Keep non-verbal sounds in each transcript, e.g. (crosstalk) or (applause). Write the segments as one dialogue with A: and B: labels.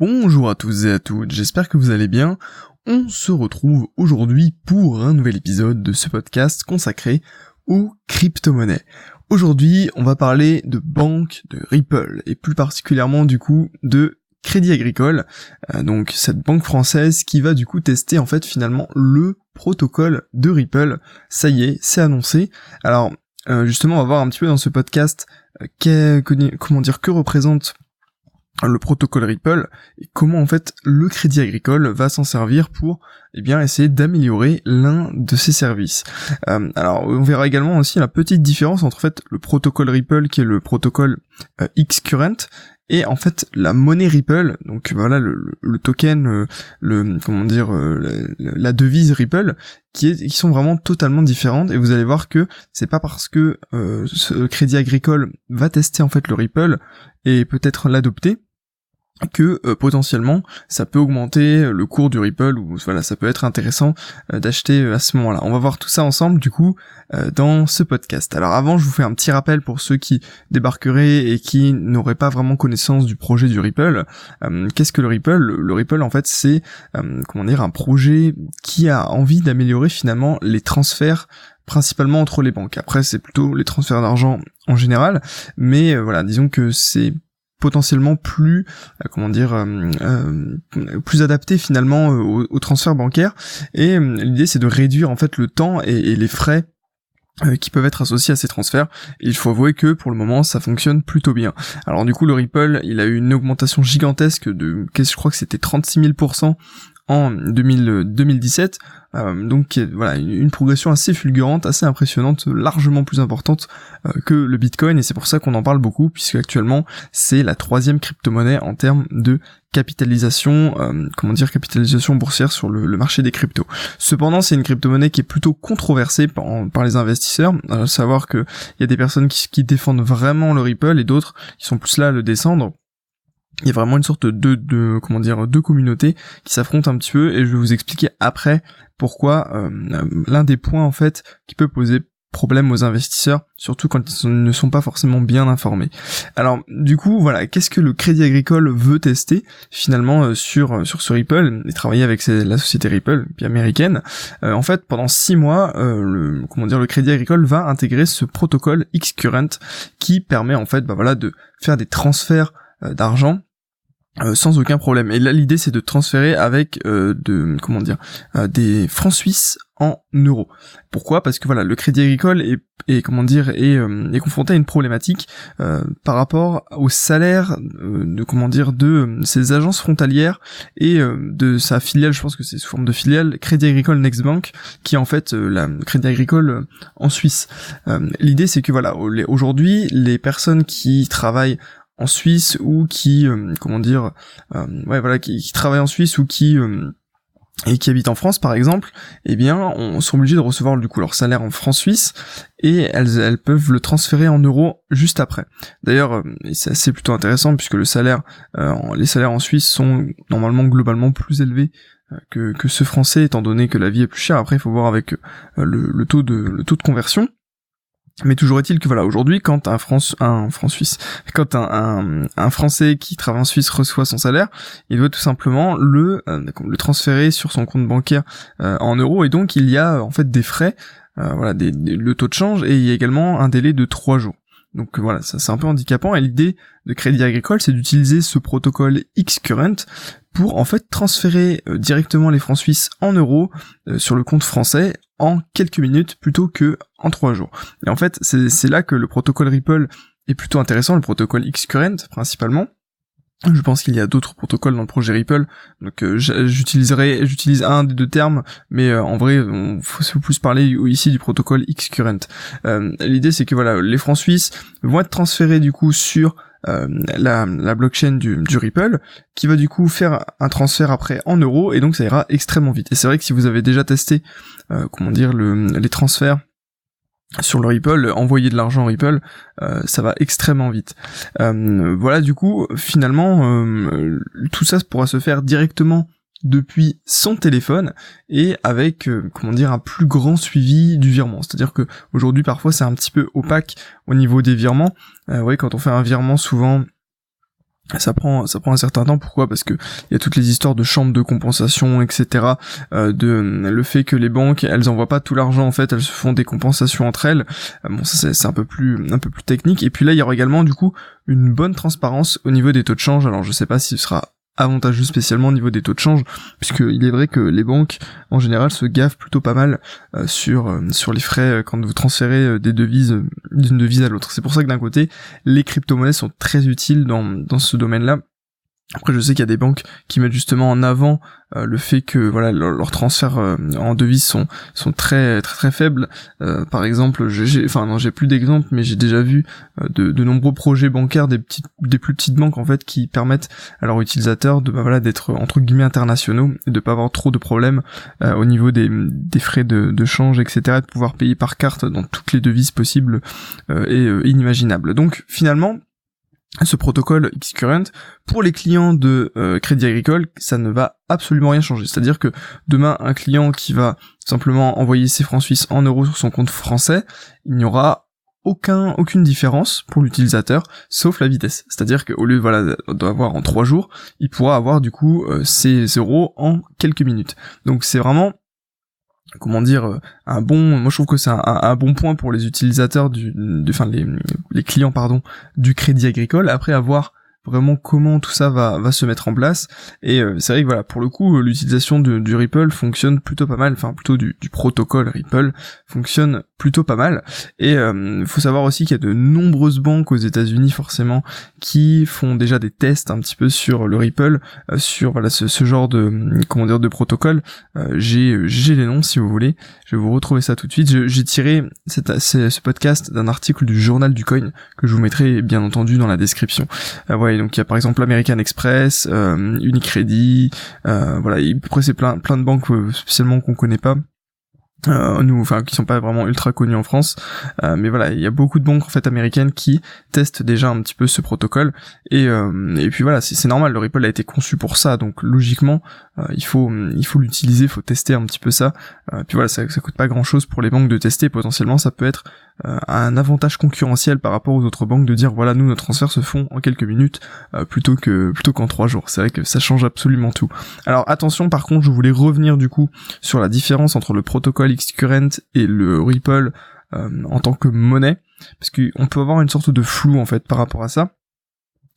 A: Bonjour à tous et à toutes, j'espère que vous allez bien. On se retrouve aujourd'hui pour un nouvel épisode de ce podcast consacré aux crypto-monnaies. Aujourd'hui, on va parler de banque, de Ripple, et plus particulièrement du coup de Crédit Agricole, euh, donc cette banque française qui va du coup tester en fait finalement le protocole de Ripple. Ça y est, c'est annoncé. Alors euh, justement, on va voir un petit peu dans ce podcast euh, comment dire que représente le protocole Ripple et comment en fait le Crédit Agricole va s'en servir pour eh bien essayer d'améliorer l'un de ses services. Euh, alors on verra également aussi la petite différence entre en fait le protocole Ripple qui est le protocole euh, Xcurrent et en fait la monnaie Ripple donc voilà le, token euh, le comment dire la devise Ripple qui, est, qui sont vraiment totalement différentes et vous allez voir que c'est pas parce que ce crédit agricole va tester en fait le Ripple et peut-être l'adopter que euh, potentiellement ça peut augmenter le cours du Ripple ou voilà ça peut être intéressant euh, d'acheter euh, à ce moment-là. On va voir tout ça ensemble du coup dans ce podcast. Alors avant je vous fais un petit rappel pour ceux qui débarqueraient et qui n'auraient pas vraiment connaissance du projet du Ripple. Qu'est-ce que le Ripple? Le Ripple en fait c'est comment dire un projet qui a envie d'améliorer finalement les transferts principalement entre les banques. Après c'est plutôt les transferts d'argent en général, mais voilà disons que c'est potentiellement plus euh, comment dire euh, euh, plus adapté finalement au, transfert bancaire et l'idée c'est de réduire en fait le temps et, les frais qui peuvent être associés à ces transferts. il faut avouer que pour le moment ça fonctionne plutôt bien. Alors du coup le Ripple il a eu une augmentation gigantesque de, je crois que c'était 36 000% en 2017. Euh, donc voilà, une, progression assez fulgurante, assez impressionnante, largement plus importante euh, que le Bitcoin, et c'est pour ça qu'on en parle beaucoup, puisque actuellement c'est la troisième crypto-monnaie en termes de capitalisation, euh, comment dire, capitalisation boursière sur le, marché des cryptos. Cependant, c'est une crypto-monnaie qui est plutôt controversée par, les investisseurs, à savoir que il y a des personnes qui, qui défendent vraiment le Ripple et d'autres qui sont plus là à le descendre il y a vraiment une sorte de, de comment dire deux communautés qui s'affrontent un petit peu et je vais vous expliquer après pourquoi euh, l'un des points en fait qui peut poser problème aux investisseurs, surtout quand ils ne sont pas forcément bien informés. Alors du coup voilà, qu'est-ce que le Crédit Agricole veut tester finalement euh, sur euh, sur ce Ripple et travailler avec la société Ripple, puis américaine? en fait, pendant six mois, le comment dire le Crédit Agricole va intégrer ce protocole Xcurrent qui permet en fait bah voilà de faire des transferts d'argent euh, sans aucun problème. Et là, l'idée, c'est de transférer avec euh, de comment dire euh, des francs suisses en euros. Pourquoi? Parce que voilà, le Crédit Agricole est, est comment dire est, est, confronté à une problématique par rapport au salaire de comment dire de ses agences frontalières et de sa filiale. Je pense que c'est sous forme de filiale Crédit Agricole Next Bank, qui est en fait la Crédit Agricole en Suisse. L'idée, c'est que voilà, aujourd'hui, les personnes qui travaillent en Suisse ou qui euh, comment dire euh, ouais voilà qui, qui travaillent en Suisse ou qui euh, et qui habitent en France par exemple, eh bien, on sont obligés de recevoir du coup leur salaire en francs suisses et elles, elles peuvent le transférer en euros juste après. D'ailleurs, c'est assez plutôt intéressant puisque les salaires en Suisse sont normalement globalement plus élevés que, que ceux français étant donné que la vie est plus chère. Après, il faut voir avec le taux de le taux de conversion. Mais toujours est-il que voilà, aujourd'hui, quand un France, un franc suisse, quand un, un, Français qui travaille en Suisse reçoit son salaire, il doit tout simplement le, euh, le transférer sur son compte bancaire euh, en euros, et donc il y a en fait des frais, euh, voilà, le taux de change, et il y a également un délai de trois jours. Donc voilà, ça c'est un peu handicapant, et l'idée de Crédit Agricole, c'est d'utiliser ce protocole Xcurrent pour en fait transférer directement les francs suisses en euros sur le compte français en quelques minutes plutôt que en trois jours. Et en fait, c'est là que le protocole Ripple est plutôt intéressant, le protocole Xcurrent principalement. Je pense qu'il y a d'autres protocoles dans le projet Ripple, donc euh, j'utiliserai, j'utilise un des deux termes, mais euh, en vrai, on faut plus parler ici du protocole Xcurrent. Euh, L'idée, c'est que voilà, les francs suisses vont être transférés du coup sur euh, la, blockchain du, Ripple, qui va du coup faire un transfert après en euros, et donc ça ira extrêmement vite. Et c'est vrai que si vous avez déjà testé, euh, comment dire, le, les transferts sur le Ripple, envoyer de l'argent en Ripple, euh, ça va extrêmement vite. voilà, du coup, finalement, tout ça pourra se faire directement depuis son téléphone et avec euh, comment dire un plus grand suivi du virement. C'est-à-dire que aujourd'hui parfois c'est un petit peu opaque au niveau des virements. Euh, ouais, quand on fait un virement souvent ça prend ça prend un certain temps. Pourquoi? Parce que il y a toutes les histoires de chambres de compensation etc euh, de le fait que les banques elles envoient pas tout l'argent en fait elles se font des compensations entre elles. Euh, bon ça c'est un peu plus un peu plus technique. Et puis là il y aura également du coup une bonne transparence au niveau des taux de change. Alors je sais pas si ce sera avantageux spécialement au niveau des taux de change, puisque il est vrai que les banques en général se gavent plutôt pas mal euh, sur euh, sur les frais euh, quand vous transférez des devises d'une devise à l'autre. C'est pour ça que d'un côté, les crypto-monnaies sont très utiles dans dans ce domaine-là après, je sais qu'il y a des banques qui mettent justement en avant euh, le fait que voilà leurs transferts euh, en devises sont sont très très très faibles. Euh, par exemple, j'ai enfin non, j'ai plus d'exemples, mais j'ai déjà vu de, nombreux projets bancaires des plus petites banques en fait qui permettent à leurs utilisateurs de bah, voilà d'être entre guillemets internationaux et de pas avoir trop de problèmes au niveau des, des frais de, de change etc. Et de pouvoir payer par carte dans toutes les devises possibles et inimaginables. Donc finalement ce protocole Xcurrent, pour les clients de euh, Crédit Agricole, ça ne va absolument rien changer. C'est-à-dire que demain, un client qui va simplement envoyer ses francs suisses en euros sur son compte français, il n'y aura aucun, aucune différence pour l'utilisateur, sauf la vitesse. C'est-à-dire qu'au lieu voilà, d'avoir en trois jours, il pourra avoir du coup euh, ses euros en quelques minutes. Donc c'est vraiment comment dire euh, un bon moi je trouve que c'est un, bon point pour les utilisateurs du enfin les, les clients pardon du crédit agricole. Après avoir vraiment comment tout ça va, va se mettre en place. Et euh, c'est vrai que voilà, pour le coup, l'utilisation du Ripple fonctionne plutôt pas mal, enfin plutôt du, du protocole Ripple fonctionne plutôt pas mal. Et euh, faut savoir aussi qu'il y a de nombreuses banques aux États-Unis forcément qui font déjà des tests un petit peu sur le Ripple, euh, sur voilà ce, ce, genre de comment dire de protocole. j'ai j'ai les noms si vous voulez. Je vais vous retrouver ça tout de suite. J'ai tiré cette, ce podcast d'un article du journal du coin que je vous mettrai bien entendu dans la description. Donc il y a par exemple American Express, euh, Unicredit, euh, voilà, après c'est plein plein de banques euh, spécialement qu'on connaît pas euh, nous enfin qui sont pas vraiment ultra connus en France. Euh, mais voilà il y a beaucoup de banques en fait américaines qui testent déjà un petit peu ce protocole. Et euh, et puis voilà c'est normal le Ripple a été conçu pour ça. Donc logiquement euh, il faut il faut l'utiliser il faut tester un petit peu ça. Euh, puis voilà ça, ça coûte pas grand chose pour les banques de tester. Potentiellement ça peut être un avantage concurrentiel par rapport aux autres banques de dire voilà nous nos transferts se font en quelques minutes plutôt que plutôt qu'en trois jours. C'est vrai que ça change absolument tout. Alors attention par contre je voulais revenir du coup sur la différence entre le protocole Xcurrent et le Ripple euh, en tant que monnaie, parce qu'on peut avoir une sorte de flou en fait par rapport à ça.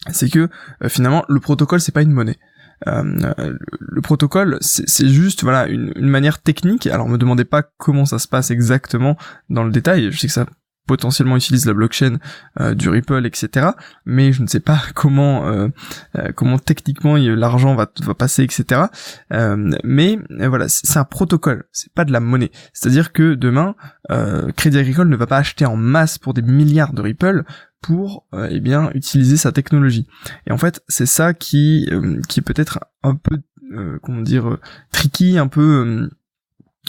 A: C'est que euh, finalement le protocole c'est pas une monnaie. Euh, le protocole, c'est juste voilà une, une, manière technique. Alors me demandez pas comment ça se passe exactement dans le détail. Je sais que ça potentiellement utilise la blockchain euh, du Ripple, etc. Mais je ne sais pas (laughs) comment euh, euh, comment techniquement l'argent va, passer, etc. mais voilà, c'est un protocole, c'est pas de la monnaie. C'est-à-dire que demain, Crédit Agricole ne va pas acheter en masse pour des milliards de Ripple pour eh bien utiliser sa technologie. Et en fait, c'est ça qui qui est peut-être un peu comment dire tricky, un peu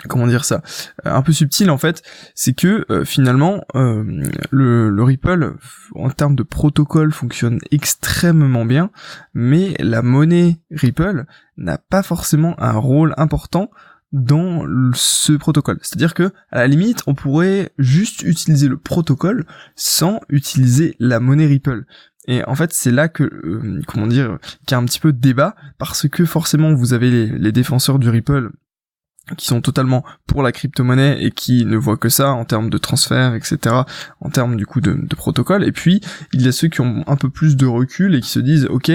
A: comment dire ça? Euh, un peu subtil en fait c'est que euh, finalement euh, le, le, Ripple en termes de protocole fonctionne extrêmement bien mais la monnaie Ripple n'a pas forcément un rôle important dans ce protocole. C'est-à-dire que, à la limite, on pourrait juste utiliser le protocole sans utiliser la monnaie Ripple. Et en fait, c'est là que, comment dire, qu'il y a un petit peu de débat, parce que forcément, vous avez les défenseurs du Ripple qui sont totalement pour la crypto-monnaie et qui ne voient que ça en termes de transfert, etc., en termes du coup de, protocole. Et puis il y a ceux qui ont un peu plus de recul et qui se disent, ok,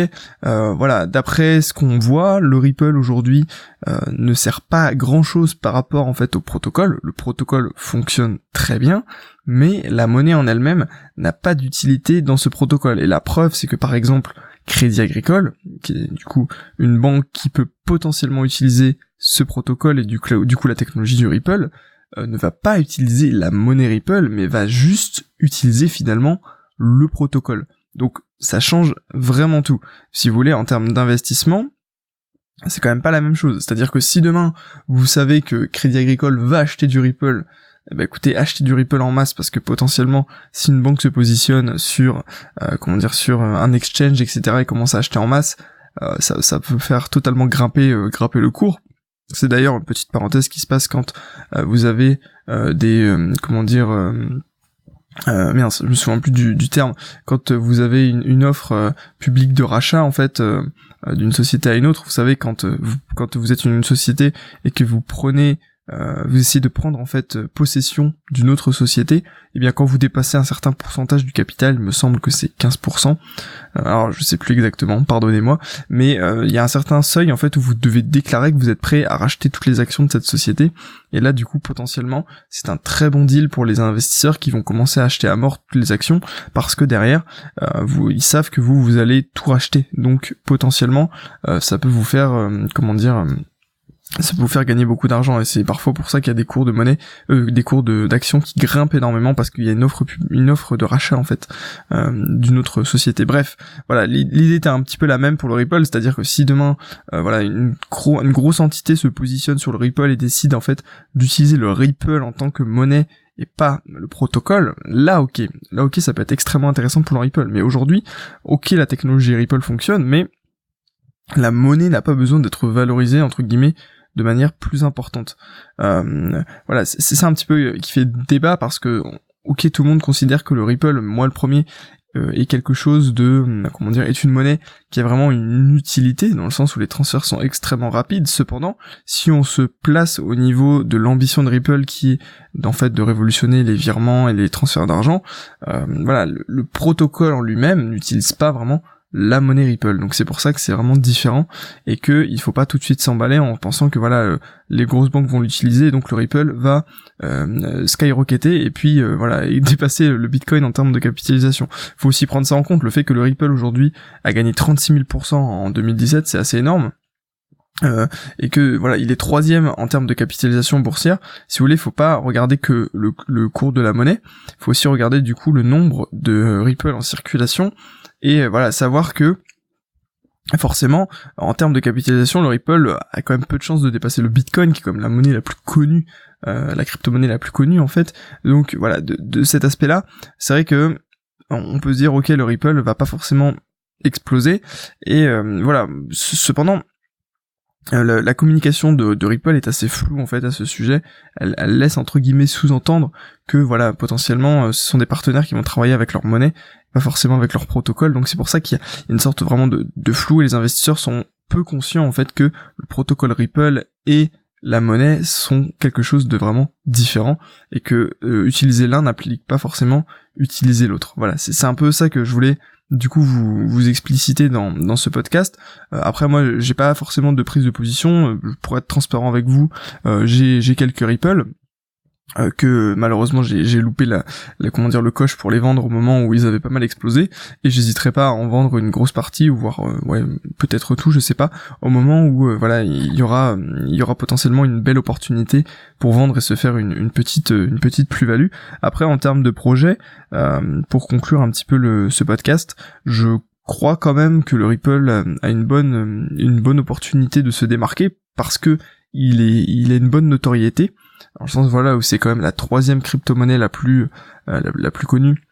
A: euh, voilà, d'après ce qu'on voit, le Ripple aujourd'hui euh, ne sert pas à grand chose par rapport en fait au protocole. Le protocole fonctionne très bien, mais la monnaie en elle-même n'a pas d'utilité dans ce protocole. Et la preuve, c'est que par exemple Crédit Agricole, qui est du coup une banque qui peut potentiellement utiliser ce protocole et du, coup la technologie du Ripple, euh, ne va pas utiliser la monnaie Ripple, mais va juste utiliser finalement le protocole. Donc ça change vraiment tout. Si vous voulez, en termes d'investissement, c'est quand même pas la même chose. C'est-à-dire que si demain vous savez que Crédit Agricole va acheter du Ripple ben écoutez, achetez du Ripple en masse parce que potentiellement, si une banque se positionne sur, euh, comment dire, sur euh, un exchange, etc., et commence à acheter en masse, euh, ça, ça peut faire totalement grimper, grimper le cours. C'est d'ailleurs une petite parenthèse qui se passe quand vous avez des, comment dire, euh, merde, je me souviens plus du, du terme. Quand vous avez une, une offre publique de rachat, en fait, d'une société à une autre, vous savez, quand vous, quand vous êtes une société et que vous prenez euh, vous essayez de prendre en fait possession d'une autre société, et eh bien quand vous dépassez un certain pourcentage du capital, il me semble que c'est 15%, euh, alors je sais plus exactement, pardonnez-moi, mais euh, il y a un certain seuil en fait où vous devez déclarer que vous êtes prêt à racheter toutes les actions de cette société, et là du coup potentiellement c'est un très bon deal pour les investisseurs qui vont commencer à acheter à mort toutes les actions, parce que derrière, vous, ils savent que vous, vous allez tout racheter, donc potentiellement ça peut vous faire, comment dire ça peut vous faire gagner beaucoup d'argent et c'est parfois pour ça qu'il y a des cours de monnaie, euh, des cours de d'action qui grimpent énormément parce qu'il y a une offre une offre de rachat en fait euh, d'une autre société. Bref, voilà, l'idée était un petit peu la même pour le Ripple, c'est-à-dire que si demain euh, voilà une, une grosse entité se positionne sur le Ripple et décide en fait d'utiliser le Ripple en tant que monnaie et pas le protocole, là ok, là ok ça peut être extrêmement intéressant pour le Ripple. Mais aujourd'hui, ok la technologie Ripple fonctionne, mais la monnaie n'a pas besoin d'être valorisée entre guillemets de manière plus importante. Euh, voilà, c'est ça un petit peu qui fait débat parce que ok tout le monde considère que le Ripple, moi le premier, euh, est quelque chose de comment dire est une monnaie qui a vraiment une utilité dans le sens où les transferts sont extrêmement rapides. Cependant, si on se place au niveau de l'ambition de Ripple qui est en fait de révolutionner les virements et les transferts d'argent, euh, voilà le protocole en lui-même n'utilise pas vraiment la monnaie Ripple. Donc c'est pour ça que c'est vraiment différent et que il faut pas tout de suite s'emballer en pensant que voilà euh, les grosses banques vont l'utiliser donc le Ripple va euh, skyrocketer et puis euh, voilà (laughs) et dépasser le Bitcoin en termes de capitalisation. Faut aussi prendre ça en compte le fait que le Ripple aujourd'hui a gagné 36 000% en 2017, c'est assez énorme. et que voilà, il est troisième en termes de capitalisation boursière. Si vous voulez, faut pas regarder que le, le cours de la monnaie, faut aussi regarder du coup le nombre de Ripple en circulation et euh, voilà, savoir que forcément, en termes de capitalisation, le Ripple a quand même peu de chances de dépasser le Bitcoin, qui est comme la monnaie la plus connue, euh, la crypto-monnaie la plus connue en fait. Donc voilà, de, cet aspect-là, c'est vrai que on peut se dire ok, le Ripple va pas forcément exploser. Et euh, voilà, cependant, euh, la, communication de, Ripple est assez floue en fait à ce sujet. Elle, laisse entre guillemets sous-entendre que voilà potentiellement euh, ce sont des partenaires qui vont travailler avec leur monnaie, pas forcément avec leur protocole. Donc c'est pour ça qu'il y, a une sorte vraiment de, flou et les investisseurs sont peu conscients en fait que le protocole Ripple et la monnaie sont quelque chose de vraiment différent et que euh, utiliser l'un n'implique pas forcément utiliser l'autre. Voilà, c'est un peu ça que je voulais du coup vous vous explicitez dans, dans ce podcast. Euh, après moi j'ai pas forcément de prise de position, euh, pour être transparent avec vous, euh, j'ai quelques Ripple euh, que malheureusement j'ai loupé la, comment dire le coche pour les vendre au moment où ils avaient pas mal explosé. Et j'hésiterai pas à en vendre une grosse partie ou voir euh, ouais peut-être tout je sais pas. Au moment où euh, voilà il y aura il y aura potentiellement une belle opportunité pour vendre et se faire une, une petite une petite plus-value. Après en termes de projet pour conclure un petit peu le ce podcast je crois quand même que le Ripple a une bonne une bonne opportunité de se démarquer parce que il est il a une bonne notoriété dans le sens voilà où c'est quand même la troisième crypto-monnaie la plus euh, la, plus connue.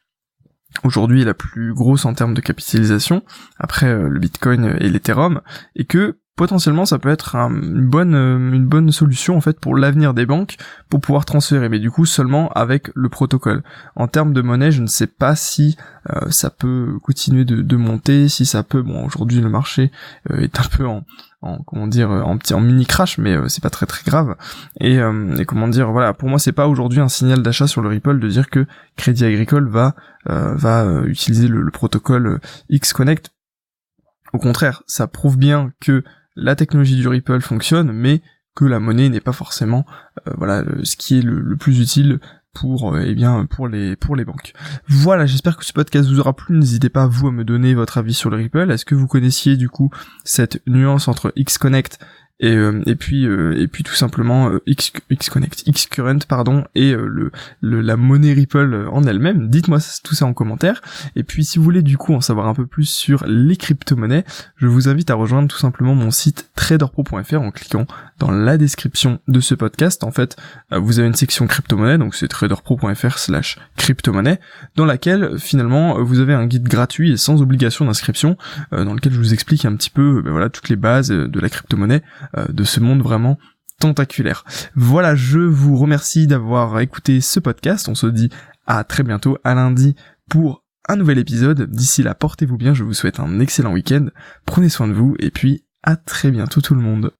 A: Aujourd'hui la plus grosse en termes de capitalisation. Après euh, le Bitcoin et l'Ethereum. Et que potentiellement ça peut être une bonne euh, une bonne solution en fait pour l'avenir des banques pour pouvoir transférer mais du coup seulement avec le protocole. En termes de monnaie je ne sais pas si ça peut continuer de, de, monter si ça peut bon aujourd'hui le marché est un peu en, en comment dire euh, en petit en mini crash mais euh, c'est pas très très grave. Et, euh, et comment dire voilà pour moi c'est pas aujourd'hui un signal d'achat sur le Ripple de dire que Crédit Agricole va va utiliser le, protocole X Connect. Au contraire ça prouve bien que la technologie du Ripple fonctionne mais que la monnaie n'est pas forcément voilà ce qui est le plus utile pour eh bien pour les pour les banques. Voilà, j'espère que ce podcast vous aura plu. N'hésitez pas vous à me donner votre avis sur le Ripple. Est-ce que vous connaissiez du coup cette nuance entre Xconnect et, euh, et puis euh, et puis tout simplement euh, X, Xconnect, Xcurrent pardon et le, le, la monnaie Ripple en elle-même. Dites-moi tout ça en commentaire. Et puis si vous voulez du coup en savoir un peu plus sur les crypto-monnaies, je vous invite à rejoindre tout simplement mon site traderpro.fr en cliquant dans la description de ce podcast. En fait, vous avez une section crypto-monnaie, donc c'est traderpro.fr slash crypto-monnaie, dans laquelle finalement vous avez un guide gratuit et sans obligation d'inscription, dans lequel je vous explique un petit peu ben voilà toutes les bases de la crypto-monnaie euh, de ce monde vraiment tentaculaire. Voilà, je vous remercie d'avoir écouté ce podcast. On se dit à très bientôt, à lundi, pour un nouvel épisode. D'ici là, portez-vous bien, je vous souhaite un excellent week-end, prenez soin de vous, et puis à très bientôt tout le monde.